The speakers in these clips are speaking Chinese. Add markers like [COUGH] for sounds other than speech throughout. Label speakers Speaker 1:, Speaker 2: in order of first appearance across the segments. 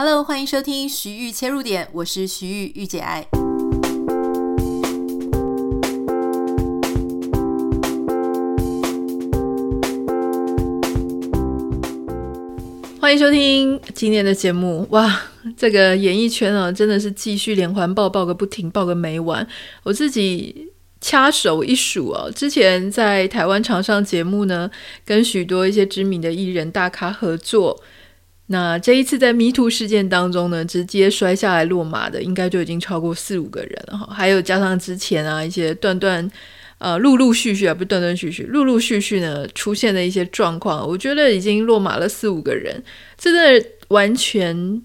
Speaker 1: Hello，欢迎收听徐玉切入点，我是徐玉御姐爱。欢迎收听今天的节目。哇，这个演艺圈啊，真的是继续连环爆，爆个不停，爆个没完。我自己掐手一数啊，之前在台湾常上节目呢，跟许多一些知名的艺人大咖合作。那这一次在迷途事件当中呢，直接摔下来落马的，应该就已经超过四五个人了哈。还有加上之前啊一些断断呃陆陆续续啊，不是断断续续，陆陆续续呢出现的一些状况，我觉得已经落马了四五个人，真的完全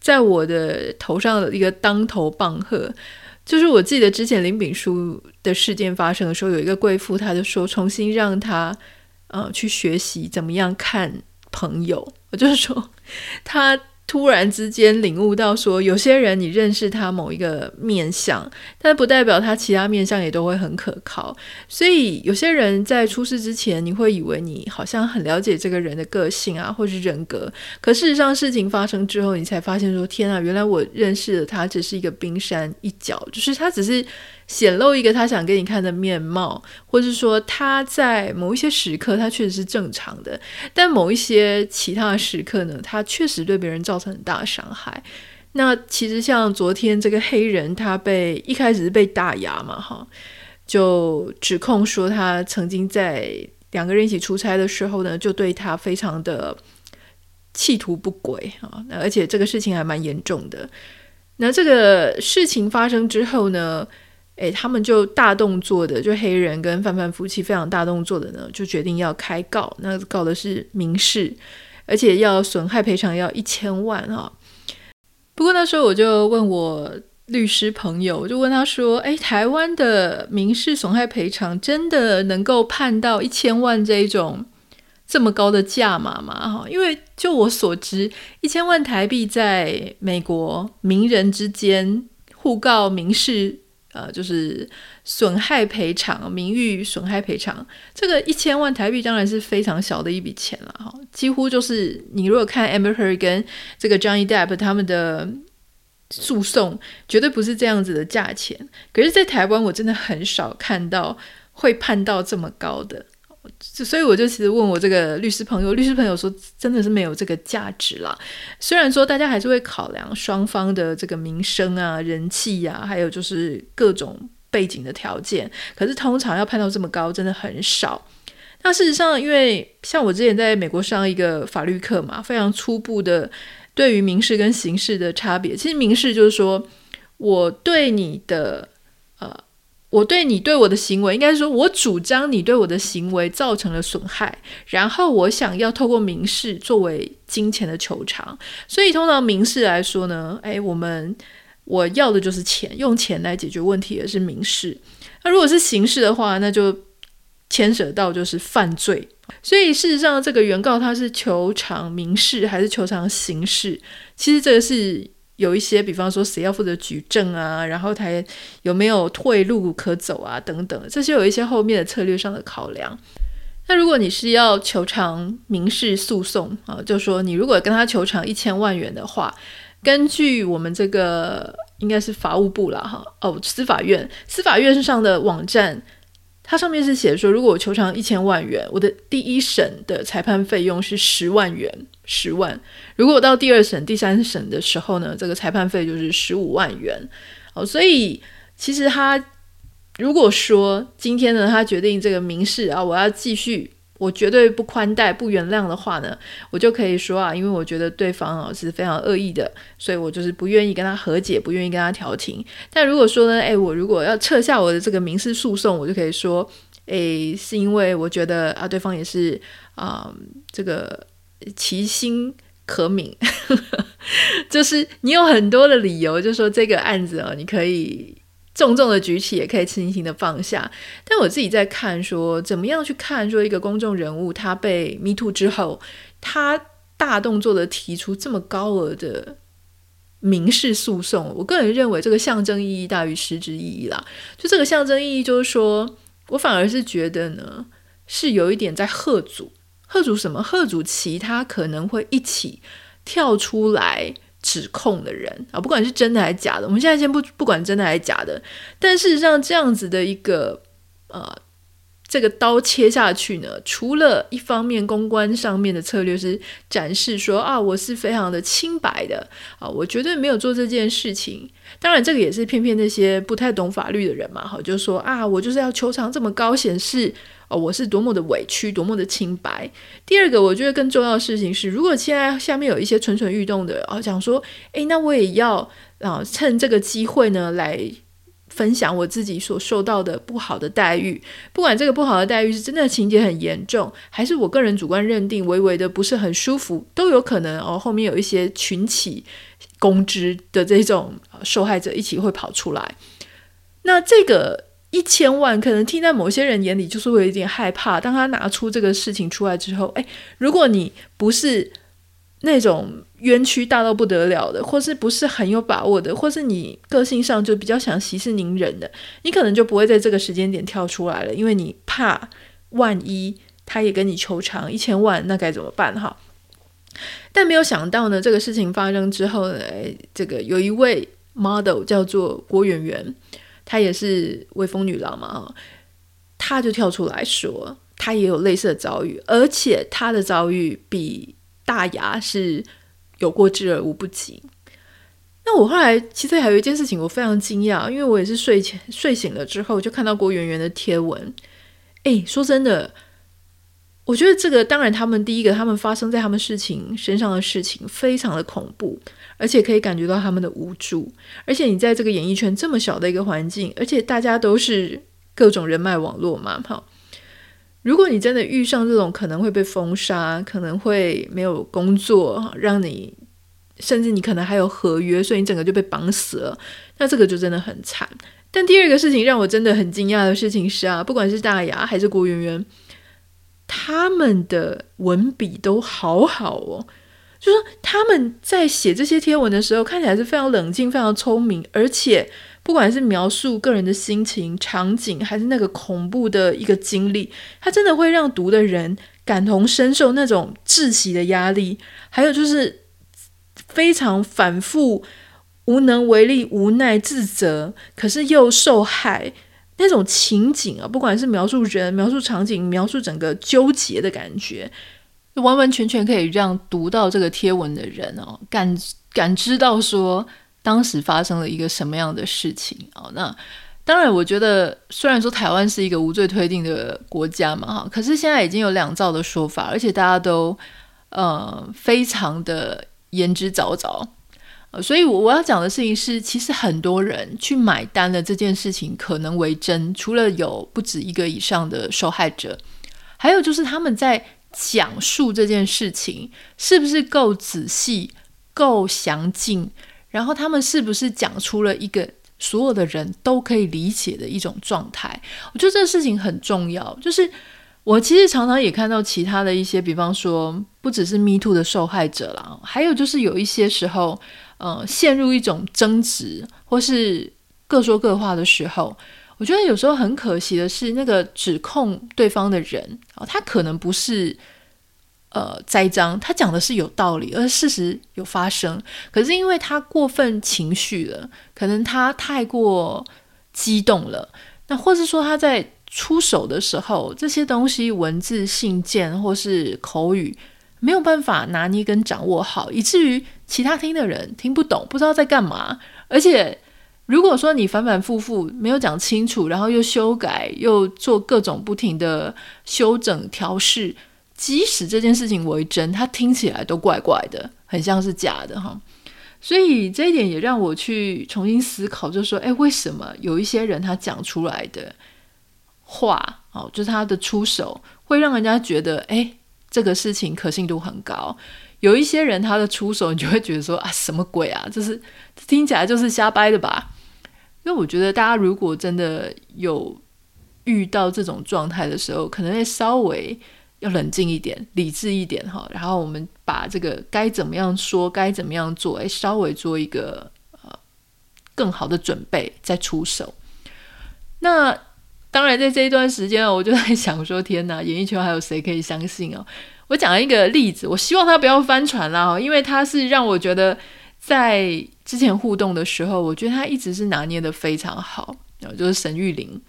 Speaker 1: 在我的头上的一个当头棒喝。就是我记得之前林炳书的事件发生的时候，有一个贵妇，她就说重新让她呃去学习怎么样看朋友。我就是说，他突然之间领悟到，说有些人你认识他某一个面相，但不代表他其他面相也都会很可靠。所以有些人在出事之前，你会以为你好像很了解这个人的个性啊，或是人格，可事实上事情发生之后，你才发现说，天啊，原来我认识的他只是一个冰山一角，就是他只是。显露一个他想给你看的面貌，或者说他在某一些时刻他确实是正常的，但某一些其他的时刻呢，他确实对别人造很大伤害。那其实像昨天这个黑人，他被一开始是被打牙嘛，哈，就指控说他曾经在两个人一起出差的时候呢，就对他非常的企图不轨啊，那而且这个事情还蛮严重的。那这个事情发生之后呢，诶，他们就大动作的，就黑人跟范范夫妻非常大动作的呢，就决定要开告，那告的是民事，而且要损害赔偿要一千万哈。不过那时候我就问我律师朋友，我就问他说：“诶，台湾的民事损害赔偿真的能够判到一千万这一种这么高的价码吗？哈，因为就我所知，一千万台币在美国名人之间互告民事。”呃，就是损害赔偿、名誉损害赔偿，这个一千万台币当然是非常小的一笔钱了哈，几乎就是你如果看 Amber Heard 跟这个 Johnny Depp 他们的诉讼，绝对不是这样子的价钱。可是，在台湾我真的很少看到会判到这么高的。所以我就其实问我这个律师朋友，律师朋友说真的是没有这个价值啦。虽然说大家还是会考量双方的这个名声啊、人气啊，还有就是各种背景的条件，可是通常要判到这么高，真的很少。那事实上，因为像我之前在美国上一个法律课嘛，非常初步的对于民事跟刑事的差别，其实民事就是说我对你的。我对你对我的行为，应该说，我主张你对我的行为造成了损害，然后我想要透过民事作为金钱的求偿。所以，通常民事来说呢，哎，我们我要的就是钱，用钱来解决问题也是民事。那如果是刑事的话，那就牵扯到就是犯罪。所以，事实上，这个原告他是求偿民事还是求偿刑事？其实这个是。有一些，比方说谁要负责举证啊，然后他有没有退路可走啊，等等，这些有一些后面的策略上的考量。那如果你是要求偿民事诉讼啊，就说你如果跟他求偿一千万元的话，根据我们这个应该是法务部了哈，哦，司法院，司法院上的网站。它上面是写说，如果我求偿一千万元，我的第一审的裁判费用是十万元，十万。如果到第二审、第三审的时候呢，这个裁判费就是十五万元。哦，所以其实他如果说今天呢，他决定这个民事啊，我要继续。我绝对不宽待、不原谅的话呢，我就可以说啊，因为我觉得对方啊是非常恶意的，所以我就是不愿意跟他和解，不愿意跟他调停。但如果说呢，诶，我如果要撤下我的这个民事诉讼，我就可以说，诶，是因为我觉得啊，对方也是啊、这个其心可悯，[LAUGHS] 就是你有很多的理由，就说这个案子啊，你可以。重重的举起，也可以轻轻的放下。但我自己在看说，怎么样去看，说一个公众人物他被 Me Too 之后，他大动作的提出这么高额的民事诉讼，我个人认为这个象征意义大于实质意义啦。就这个象征意义，就是说我反而是觉得呢，是有一点在贺阻，贺主什么？贺主其他可能会一起跳出来指控的人啊，不管是真的还是假的，我们现在先不不管真的还是假的，但事实上这样子的一个呃。这个刀切下去呢，除了一方面公关上面的策略是展示说啊，我是非常的清白的啊，我绝对没有做这件事情。当然，这个也是骗骗那些不太懂法律的人嘛，哈，就说啊，我就是要求偿这么高，显示哦，我是多么的委屈，多么的清白。第二个，我觉得更重要的事情是，如果现在下面有一些蠢蠢欲动的啊，讲说，诶，那我也要啊，趁这个机会呢来。分享我自己所受到的不好的待遇，不管这个不好的待遇是真的情节很严重，还是我个人主观认定微微的不是很舒服，都有可能哦。后面有一些群起攻之的这种受害者一起会跑出来。那这个一千万可能听在某些人眼里就是会有一点害怕。当他拿出这个事情出来之后，诶，如果你不是那种。冤屈大到不得了的，或是不是很有把握的，或是你个性上就比较想息事宁人的，你可能就不会在这个时间点跳出来了，因为你怕万一他也跟你求偿一千万，那该怎么办哈？但没有想到呢，这个事情发生之后呢，这个有一位 model 叫做郭圆圆，她也是威风女郎嘛，她就跳出来说，她也有类似的遭遇，而且她的遭遇比大牙是。有过之而无不及。那我后来其实还有一件事情，我非常惊讶，因为我也是睡前睡醒了之后就看到郭圆圆的贴文。诶，说真的，我觉得这个当然，他们第一个，他们发生在他们事情身上的事情非常的恐怖，而且可以感觉到他们的无助。而且你在这个演艺圈这么小的一个环境，而且大家都是各种人脉网络嘛，哈。如果你真的遇上这种可能会被封杀，可能会没有工作，让你甚至你可能还有合约，所以你整个就被绑死了，那这个就真的很惨。但第二个事情让我真的很惊讶的事情是啊，不管是大牙还是郭圆圆，他们的文笔都好好哦，就说他们在写这些贴文的时候，看起来是非常冷静、非常聪明，而且。不管是描述个人的心情、场景，还是那个恐怖的一个经历，它真的会让读的人感同身受那种窒息的压力，还有就是非常反复、无能为力、无奈、自责，可是又受害那种情景啊！不管是描述人、描述场景、描述整个纠结的感觉，完完全全可以让读到这个贴文的人哦，感感知到说。当时发生了一个什么样的事情啊？那当然，我觉得虽然说台湾是一个无罪推定的国家嘛，哈，可是现在已经有两造的说法，而且大家都呃非常的言之凿凿，呃，所以我要讲的事情是，其实很多人去买单了这件事情可能为真，除了有不止一个以上的受害者，还有就是他们在讲述这件事情是不是够仔细、够详尽。然后他们是不是讲出了一个所有的人都可以理解的一种状态？我觉得这个事情很重要。就是我其实常常也看到其他的一些，比方说不只是 Me Too 的受害者啦，还有就是有一些时候，呃，陷入一种争执或是各说各话的时候，我觉得有时候很可惜的是，那个指控对方的人啊，他可能不是。呃，栽赃，他讲的是有道理，而事实有发生。可是因为他过分情绪了，可能他太过激动了，那或是说他在出手的时候，这些东西文字、信件或是口语没有办法拿捏跟掌握好，以至于其他听的人听不懂，不知道在干嘛。而且如果说你反反复复没有讲清楚，然后又修改，又做各种不停的修整调试。即使这件事情为真，它听起来都怪怪的，很像是假的哈。所以这一点也让我去重新思考，就是说，诶，为什么有一些人他讲出来的话，哦，就是他的出手会让人家觉得，诶，这个事情可信度很高；有一些人他的出手，你就会觉得说，啊，什么鬼啊？这是听起来就是瞎掰的吧？因为我觉得大家如果真的有遇到这种状态的时候，可能会稍微。要冷静一点，理智一点哈，然后我们把这个该怎么样说，该怎么样做，诶，稍微做一个呃更好的准备再出手。那当然，在这一段时间我就在想说，天哪，[LAUGHS] 演艺圈还有谁可以相信哦？我讲一个例子，我希望他不要翻船啦，因为他是让我觉得在之前互动的时候，我觉得他一直是拿捏得非常好，就是沈玉琳。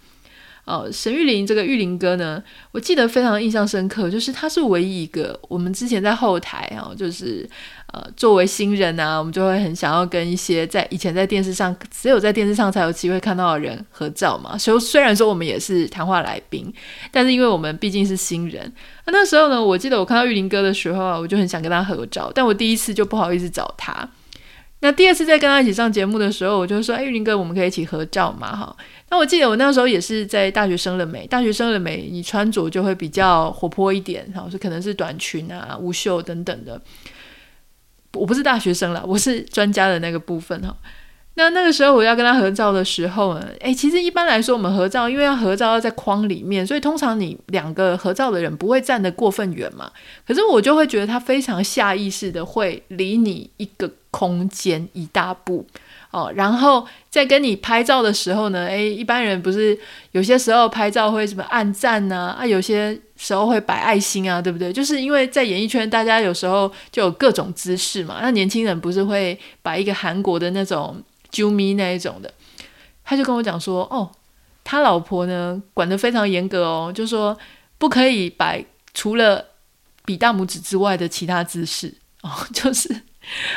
Speaker 1: 哦，沈玉林这个玉林哥呢，我记得非常印象深刻，就是他是唯一一个我们之前在后台啊，就是呃作为新人啊，我们就会很想要跟一些在以前在电视上只有在电视上才有机会看到的人合照嘛。所以虽然说我们也是谈话来宾，但是因为我们毕竟是新人，那那时候呢，我记得我看到玉林哥的时候啊，我就很想跟他合照，但我第一次就不好意思找他。那第二次再跟他一起上节目的时候，我就说：“哎，玉林哥，我们可以一起合照嘛？”哈。那我记得我那时候也是在大学生了没？大学生了没？你穿着就会比较活泼一点，哈，是可能是短裙啊、无袖等等的。我不是大学生了，我是专家的那个部分哈。那那个时候我要跟他合照的时候呢，哎，其实一般来说我们合照，因为要合照要在框里面，所以通常你两个合照的人不会站得过分远嘛。可是我就会觉得他非常下意识的会离你一个。空间一大步哦，然后在跟你拍照的时候呢，诶，一般人不是有些时候拍照会什么按赞呢？啊，有些时候会摆爱心啊，对不对？就是因为在演艺圈，大家有时候就有各种姿势嘛。那年轻人不是会摆一个韩国的那种啾咪那一种的，他就跟我讲说，哦，他老婆呢管得非常严格哦，就说不可以摆除了比大拇指之外的其他姿势 [LAUGHS] 哦，就是。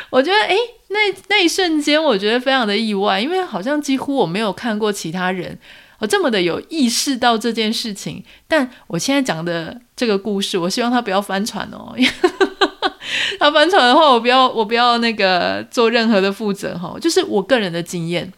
Speaker 1: 我觉得，诶，那那一瞬间，我觉得非常的意外，因为好像几乎我没有看过其他人我这么的有意识到这件事情。但我现在讲的这个故事，我希望他不要翻船哦。[LAUGHS] 他翻船的话，我不要，我不要那个做任何的负责哈。就是我个人的经验，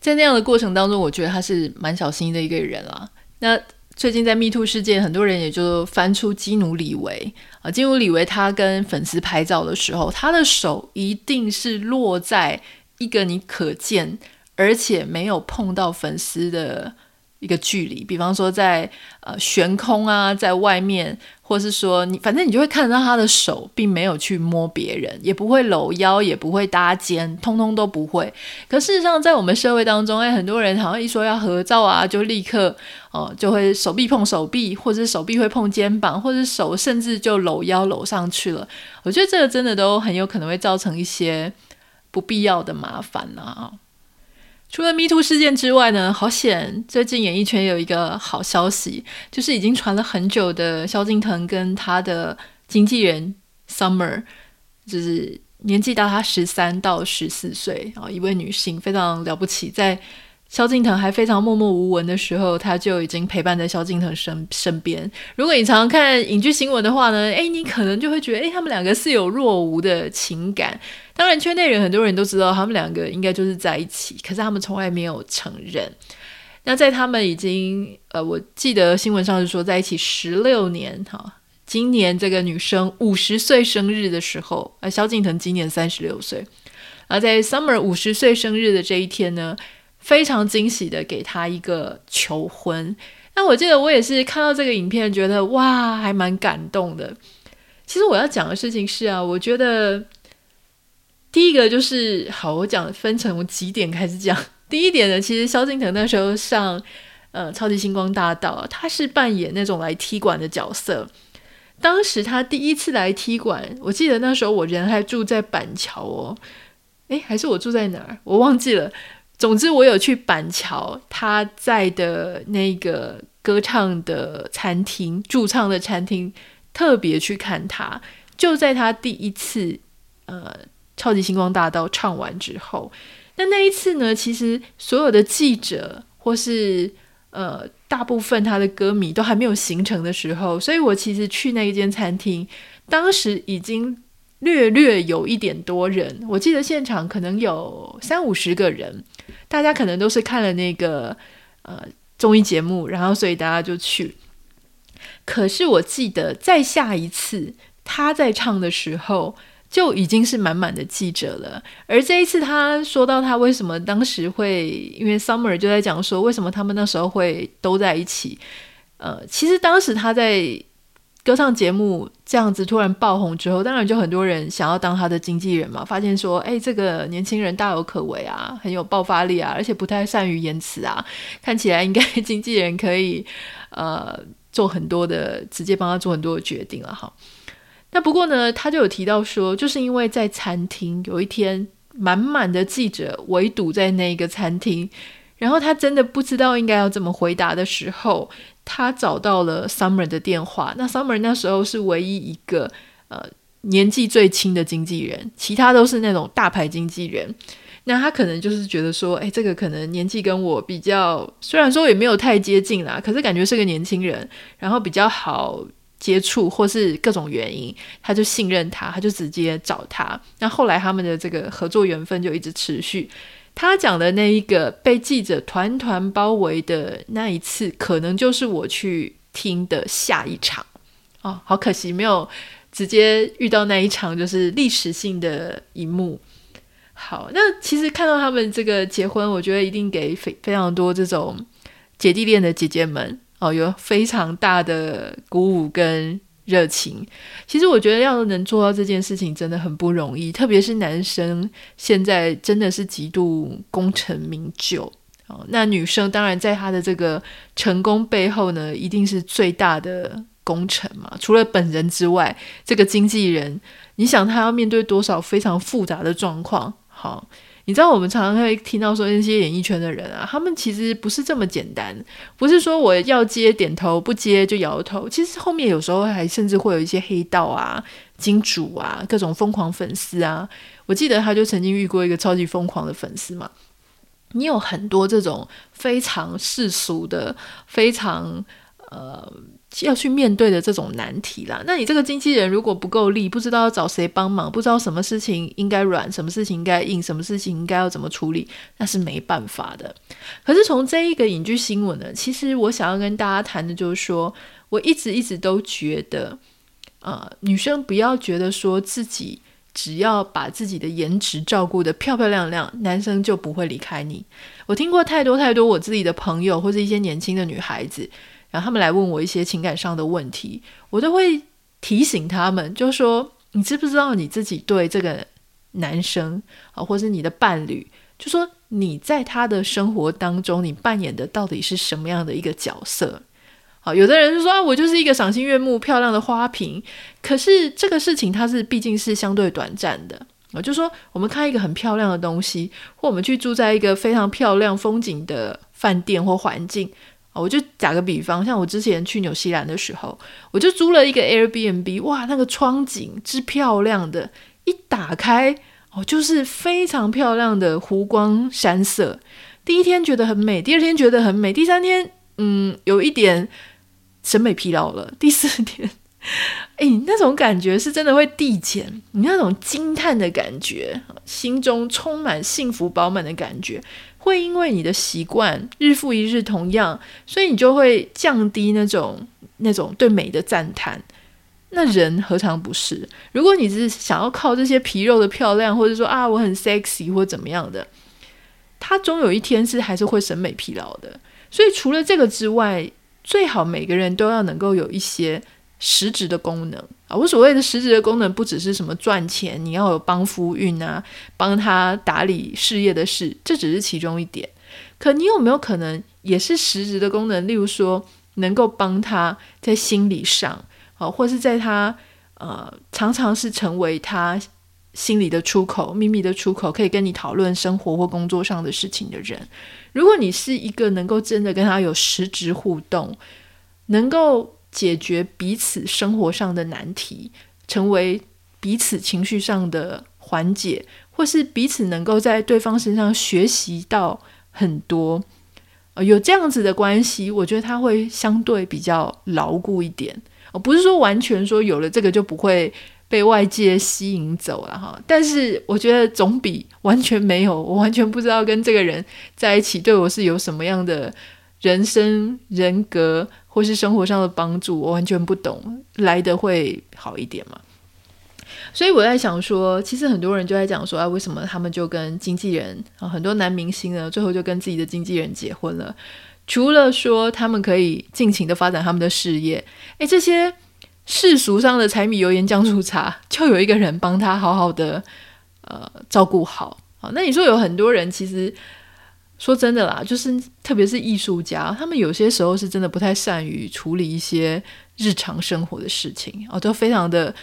Speaker 1: 在那样的过程当中，我觉得他是蛮小心的一个人啦。那。最近在 Me Too 事件，很多人也就翻出基努李维啊，基努李维他跟粉丝拍照的时候，他的手一定是落在一个你可见而且没有碰到粉丝的一个距离，比方说在呃悬空啊，在外面。或是说你，反正你就会看到他的手，并没有去摸别人，也不会搂腰，也不会搭肩，通通都不会。可事实上，在我们社会当中，哎，很多人好像一说要合照啊，就立刻哦，就会手臂碰手臂，或者手臂会碰肩膀，或者手甚至就搂腰搂上去了。我觉得这个真的都很有可能会造成一些不必要的麻烦啊。除了迷途事件之外呢，好险！最近演艺圈有一个好消息，就是已经传了很久的萧敬腾跟他的经纪人 Summer，就是年纪大他十三到十四岁啊，一位女性非常了不起，在。萧敬腾还非常默默无闻的时候，他就已经陪伴在萧敬腾身身边。如果你常常看影剧新闻的话呢，诶，你可能就会觉得，诶，他们两个似有若无的情感。当然，圈内人很多人都知道他们两个应该就是在一起，可是他们从来没有承认。那在他们已经，呃，我记得新闻上是说在一起十六年，哈，今年这个女生五十岁生日的时候，呃，萧敬腾今年三十六岁，而在 Summer 五十岁生日的这一天呢，非常惊喜的给他一个求婚，那我记得我也是看到这个影片，觉得哇，还蛮感动的。其实我要讲的事情是啊，我觉得第一个就是好，我讲分成几点开始讲。[LAUGHS] 第一点呢，其实萧敬腾那时候上呃《超级星光大道》，他是扮演那种来踢馆的角色。当时他第一次来踢馆，我记得那时候我人还住在板桥哦，诶，还是我住在哪儿？我忘记了。总之，我有去板桥他在的那个歌唱的餐厅驻唱的餐厅，特别去看他。就在他第一次呃《超级星光大道》唱完之后，那那一次呢，其实所有的记者或是呃大部分他的歌迷都还没有形成的时候，所以我其实去那一间餐厅，当时已经。略略有一点多人，我记得现场可能有三五十个人，大家可能都是看了那个呃综艺节目，然后所以大家就去。可是我记得再下一次他在唱的时候，就已经是满满的记者了。而这一次他说到他为什么当时会，因为 Summer 就在讲说为什么他们那时候会都在一起。呃，其实当时他在。歌唱节目这样子突然爆红之后，当然就很多人想要当他的经纪人嘛。发现说，哎，这个年轻人大有可为啊，很有爆发力啊，而且不太善于言辞啊，[LAUGHS] 看起来应该 [LAUGHS] 经纪人可以呃做很多的，直接帮他做很多的决定了哈。那不过呢，他就有提到说，就是因为在餐厅有一天满满的记者围堵在那个餐厅，然后他真的不知道应该要怎么回答的时候，他找到了 Summer 的电话。那 Summer 那时候是唯一一个呃年纪最轻的经纪人，其他都是那种大牌经纪人。那他可能就是觉得说，哎，这个可能年纪跟我比较，虽然说也没有太接近啦，可是感觉是个年轻人，然后比较好。接触或是各种原因，他就信任他，他就直接找他。那后来他们的这个合作缘分就一直持续。他讲的那一个被记者团团包围的那一次，可能就是我去听的下一场。哦，好可惜没有直接遇到那一场，就是历史性的一幕。好，那其实看到他们这个结婚，我觉得一定给非非常多这种姐弟恋的姐姐们。哦，有非常大的鼓舞跟热情。其实我觉得要能做到这件事情真的很不容易，特别是男生现在真的是极度功成名就。那女生当然在她的这个成功背后呢，一定是最大的功臣嘛。除了本人之外，这个经纪人，你想他要面对多少非常复杂的状况？好。你知道我们常常会听到说那些演艺圈的人啊，他们其实不是这么简单，不是说我要接点头，不接就摇头。其实后面有时候还甚至会有一些黑道啊、金主啊、各种疯狂粉丝啊。我记得他就曾经遇过一个超级疯狂的粉丝嘛。你有很多这种非常世俗的、非常呃。要去面对的这种难题啦，那你这个经纪人如果不够力，不知道找谁帮忙，不知道什么事情应该软，什么事情应该硬，什么事情应该要怎么处理，那是没办法的。可是从这一个影剧新闻呢，其实我想要跟大家谈的就是说，我一直一直都觉得，呃，女生不要觉得说自己只要把自己的颜值照顾得漂漂亮亮，男生就不会离开你。我听过太多太多我自己的朋友或是一些年轻的女孩子。然后他们来问我一些情感上的问题，我都会提醒他们，就说你知不知道你自己对这个男生啊，或是你的伴侣，就说你在他的生活当中，你扮演的到底是什么样的一个角色？好，有的人就说，我就是一个赏心悦目、漂亮的花瓶。可是这个事情它是毕竟是相对短暂的啊，就说我们看一个很漂亮的东西，或我们去住在一个非常漂亮风景的饭店或环境。我就打个比方，像我之前去纽西兰的时候，我就租了一个 Airbnb，哇，那个窗景之漂亮的，一打开哦，就是非常漂亮的湖光山色。第一天觉得很美，第二天觉得很美，第三天嗯，有一点审美疲劳了，第四天，[LAUGHS] 哎，那种感觉是真的会递减，你那种惊叹的感觉，心中充满幸福饱满的感觉。会因为你的习惯日复一日同样，所以你就会降低那种那种对美的赞叹。那人何尝不是？如果你只是想要靠这些皮肉的漂亮，或者说啊我很 sexy 或怎么样的，他终有一天是还是会审美疲劳的。所以除了这个之外，最好每个人都要能够有一些。实质的功能啊，我所谓的实质的功能，不只是什么赚钱，你要有帮夫运啊，帮他打理事业的事，这只是其中一点。可你有没有可能也是实质的功能？例如说，能够帮他在心理上，啊，或是在他呃，常常是成为他心里的出口、秘密的出口，可以跟你讨论生活或工作上的事情的人。如果你是一个能够真的跟他有实质互动，能够。解决彼此生活上的难题，成为彼此情绪上的缓解，或是彼此能够在对方身上学习到很多。呃，有这样子的关系，我觉得他会相对比较牢固一点。呃，不是说完全说有了这个就不会被外界吸引走了哈，但是我觉得总比完全没有，我完全不知道跟这个人在一起对我是有什么样的人生人格。或是生活上的帮助，我完全不懂，来的会好一点嘛？所以我在想说，其实很多人就在讲说，啊，为什么他们就跟经纪人啊，很多男明星呢，最后就跟自己的经纪人结婚了？除了说他们可以尽情的发展他们的事业，诶，这些世俗上的柴米油盐酱醋茶，就有一个人帮他好好的呃照顾好。好，那你说有很多人其实。说真的啦，就是特别是艺术家，他们有些时候是真的不太善于处理一些日常生活的事情哦，都非常的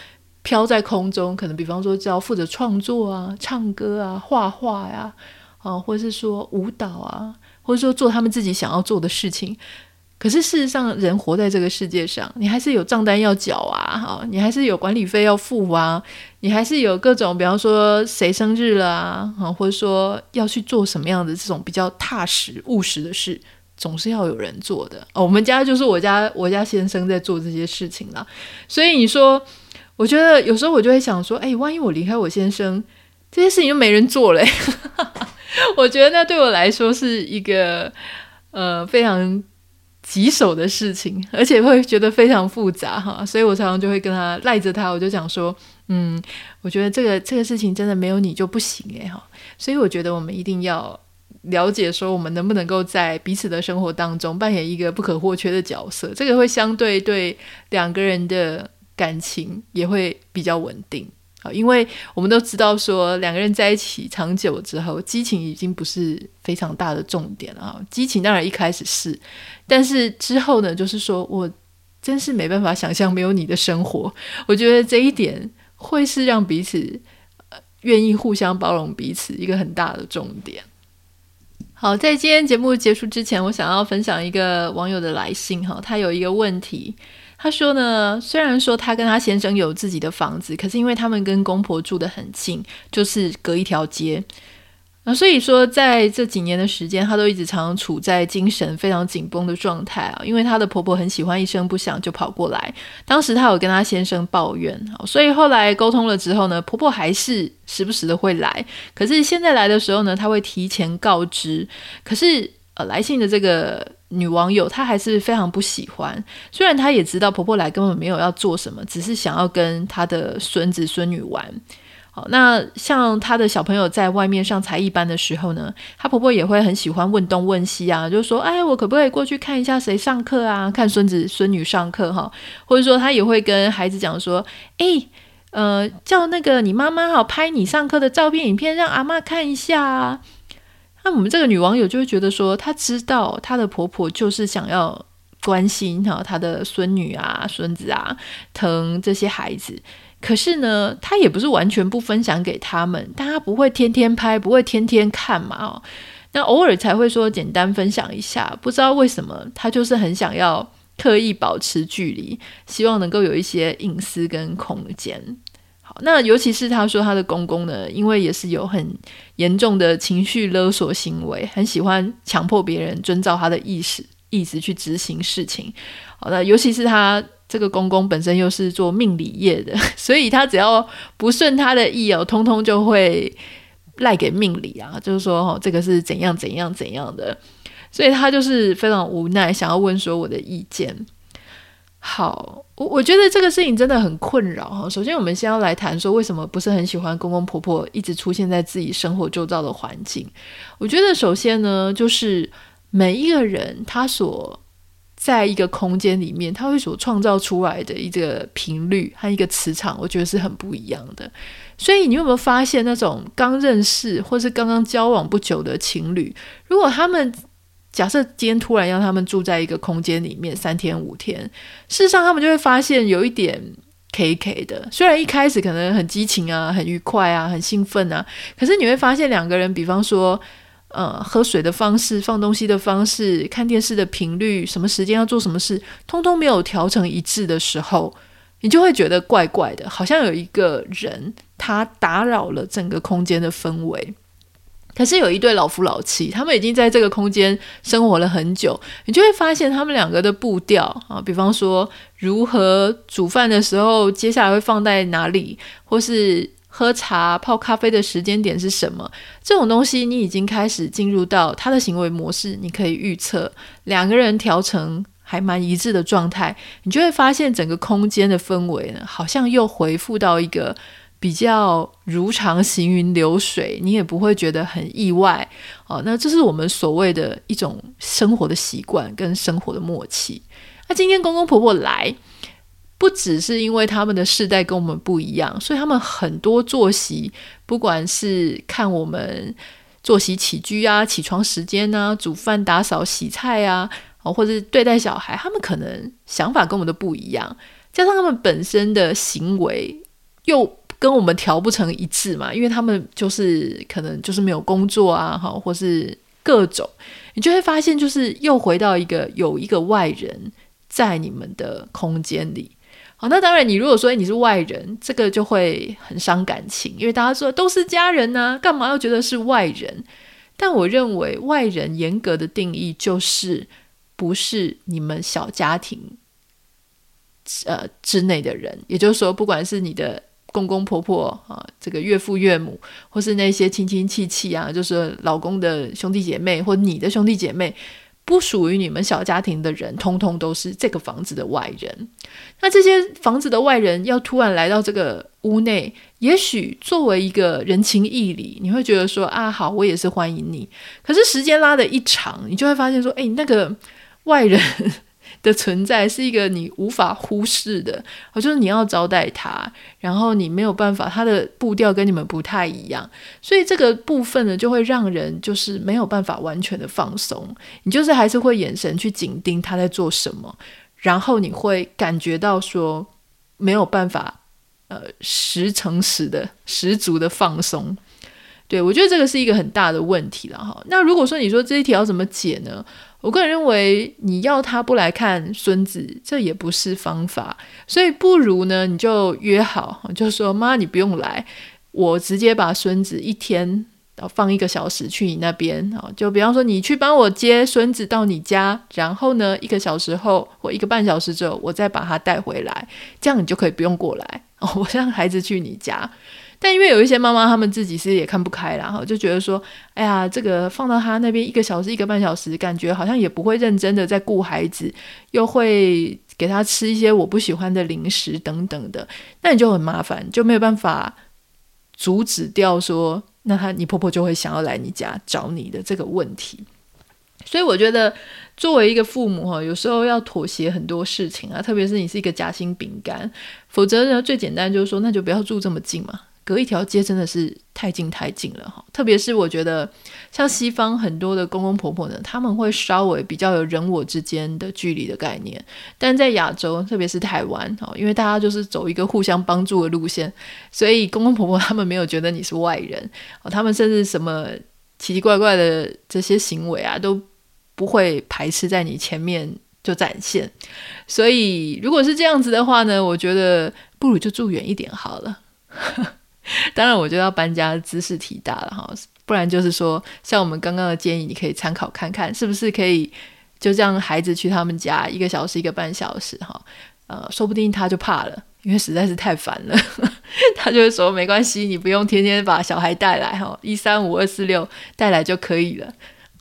Speaker 1: 飘在空中，可能比方说只要负责创作啊、唱歌啊、画画呀，啊，或者是说舞蹈啊，或者说做他们自己想要做的事情。可是事实上，人活在这个世界上，你还是有账单要缴啊，哈，你还是有管理费要付啊，你还是有各种，比方说谁生日了啊，或者说要去做什么样的这种比较踏实务实的事，总是要有人做的。哦，我们家就是我家我家先生在做这些事情啦，所以你说。我觉得有时候我就会想说，哎，万一我离开我先生，这些事情就没人做了。[LAUGHS] 我觉得那对我来说是一个呃非常棘手的事情，而且会觉得非常复杂哈。所以我常常就会跟他赖着他，我就讲说，嗯，我觉得这个这个事情真的没有你就不行哎哈。所以我觉得我们一定要了解说，我们能不能够在彼此的生活当中扮演一个不可或缺的角色，这个会相对对两个人的。感情也会比较稳定啊，因为我们都知道说两个人在一起长久之后，激情已经不是非常大的重点了啊。激情当然一开始是，但是之后呢，就是说我真是没办法想象没有你的生活。我觉得这一点会是让彼此呃愿意互相包容彼此一个很大的重点。好，在今天节目结束之前，我想要分享一个网友的来信哈，他有一个问题。他说呢，虽然说他跟他先生有自己的房子，可是因为他们跟公婆住得很近，就是隔一条街，啊，所以说在这几年的时间，她都一直常常处在精神非常紧绷的状态啊。因为她的婆婆很喜欢一声不响就跑过来，当时她有跟她先生抱怨，所以后来沟通了之后呢，婆婆还是时不时的会来，可是现在来的时候呢，她会提前告知，可是呃，来信的这个。女网友她还是非常不喜欢，虽然她也知道婆婆来根本没有要做什么，只是想要跟她的孙子孙女玩。好，那像她的小朋友在外面上才艺班的时候呢，她婆婆也会很喜欢问东问西啊，就说：“哎，我可不可以过去看一下谁上课啊？看孙子孙女上课哈？”或者说她也会跟孩子讲说：“哎，呃，叫那个你妈妈好拍你上课的照片、影片，让阿嬷看一下啊。”那我们这个女网友就会觉得说，她知道她的婆婆就是想要关心哈她的孙女啊、孙子啊，疼这些孩子。可是呢，她也不是完全不分享给他们，但她不会天天拍，不会天天看嘛。哦，那偶尔才会说简单分享一下。不知道为什么，她就是很想要刻意保持距离，希望能够有一些隐私跟空间。那尤其是他说他的公公呢，因为也是有很严重的情绪勒索行为，很喜欢强迫别人遵照他的意思意思去执行事情。好的，尤其是他这个公公本身又是做命理业的，所以他只要不顺他的意哦，通通就会赖给命理啊，就是说哦，这个是怎样怎样怎样的，所以他就是非常无奈，想要问说我的意见。好，我我觉得这个事情真的很困扰哈。首先，我们先要来谈说，为什么不是很喜欢公公婆婆一直出现在自己生活周遭的环境？我觉得首先呢，就是每一个人他所在一个空间里面，他会所创造出来的一个频率和一个磁场，我觉得是很不一样的。所以，你有没有发现那种刚认识或是刚刚交往不久的情侣，如果他们假设今天突然让他们住在一个空间里面三天五天，事实上他们就会发现有一点 K K 的。虽然一开始可能很激情啊、很愉快啊、很兴奋啊，可是你会发现两个人，比方说，呃，喝水的方式、放东西的方式、看电视的频率、什么时间要做什么事，通通没有调成一致的时候，你就会觉得怪怪的，好像有一个人他打扰了整个空间的氛围。可是有一对老夫老妻，他们已经在这个空间生活了很久，你就会发现他们两个的步调啊，比方说如何煮饭的时候，接下来会放在哪里，或是喝茶泡咖啡的时间点是什么，这种东西你已经开始进入到他的行为模式，你可以预测，两个人调成还蛮一致的状态，你就会发现整个空间的氛围呢，好像又恢复到一个。比较如常行云流水，你也不会觉得很意外哦。那这是我们所谓的一种生活的习惯跟生活的默契。那今天公公婆婆来，不只是因为他们的世代跟我们不一样，所以他们很多作息，不管是看我们作息起居啊、起床时间啊、煮饭、打扫、洗菜啊，哦或者是对待小孩，他们可能想法跟我们都不一样，加上他们本身的行为。又跟我们调不成一致嘛，因为他们就是可能就是没有工作啊，哈，或是各种，你就会发现就是又回到一个有一个外人在你们的空间里。好，那当然，你如果说你是外人，这个就会很伤感情，因为大家说都是家人呢、干嘛要觉得是外人？但我认为外人严格的定义就是不是你们小家庭呃之内的人，也就是说，不管是你的。公公婆婆啊，这个岳父岳母，或是那些亲亲戚戚啊，就是老公的兄弟姐妹，或你的兄弟姐妹，不属于你们小家庭的人，通通都是这个房子的外人。那这些房子的外人要突然来到这个屋内，也许作为一个人情义理，你会觉得说啊，好，我也是欢迎你。可是时间拉得一长，你就会发现说，哎，那个外人。的存在是一个你无法忽视的，就是你要招待他，然后你没有办法，他的步调跟你们不太一样，所以这个部分呢，就会让人就是没有办法完全的放松，你就是还是会眼神去紧盯他在做什么，然后你会感觉到说没有办法，呃，十成十的十足的放松。对，我觉得这个是一个很大的问题了哈。那如果说你说这一题要怎么解呢？我个人认为，你要他不来看孙子，这也不是方法。所以不如呢，你就约好，就说妈，你不用来，我直接把孙子一天放一个小时去你那边啊。就比方说，你去帮我接孙子到你家，然后呢，一个小时后或一个半小时之后，我再把他带回来，这样你就可以不用过来哦。我让孩子去你家。但因为有一些妈妈，她们自己是也看不开啦，哈，就觉得说，哎呀，这个放到他那边一个小时、一个半小时，感觉好像也不会认真的在顾孩子，又会给他吃一些我不喜欢的零食等等的，那你就很麻烦，就没有办法阻止掉说，那他你婆婆就会想要来你家找你的这个问题。所以我觉得，作为一个父母哈，有时候要妥协很多事情啊，特别是你是一个夹心饼干，否则呢，最简单就是说，那就不要住这么近嘛。隔一条街真的是太近太近了哈，特别是我觉得像西方很多的公公婆婆呢，他们会稍微比较有人我之间的距离的概念，但在亚洲，特别是台湾哈，因为大家就是走一个互相帮助的路线，所以公公婆婆他们没有觉得你是外人，哦他们甚至什么奇奇怪怪的这些行为啊都不会排斥在你前面就展现，所以如果是这样子的话呢，我觉得不如就住远一点好了。[LAUGHS] 当然，我觉得要搬家兹事体大了哈，不然就是说，像我们刚刚的建议，你可以参考看看，是不是可以就这样孩子去他们家一个小时、一个半小时哈，呃，说不定他就怕了，因为实在是太烦了，[LAUGHS] 他就会说没关系，你不用天天把小孩带来哈，一三五二四六带来就可以了。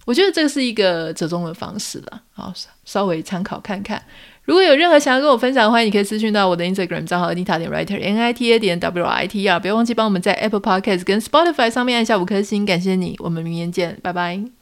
Speaker 1: 我觉得这是一个折中的方式了，好，稍微参考看看。如果有任何想要跟我分享的话，你可以私讯到我的 Instagram 账号 Nita 点 Writer N I T A 点 W I T R，不要忘记帮我们在 Apple Podcast 跟 Spotify 上面按下五颗星，感谢你，我们明天见，拜拜。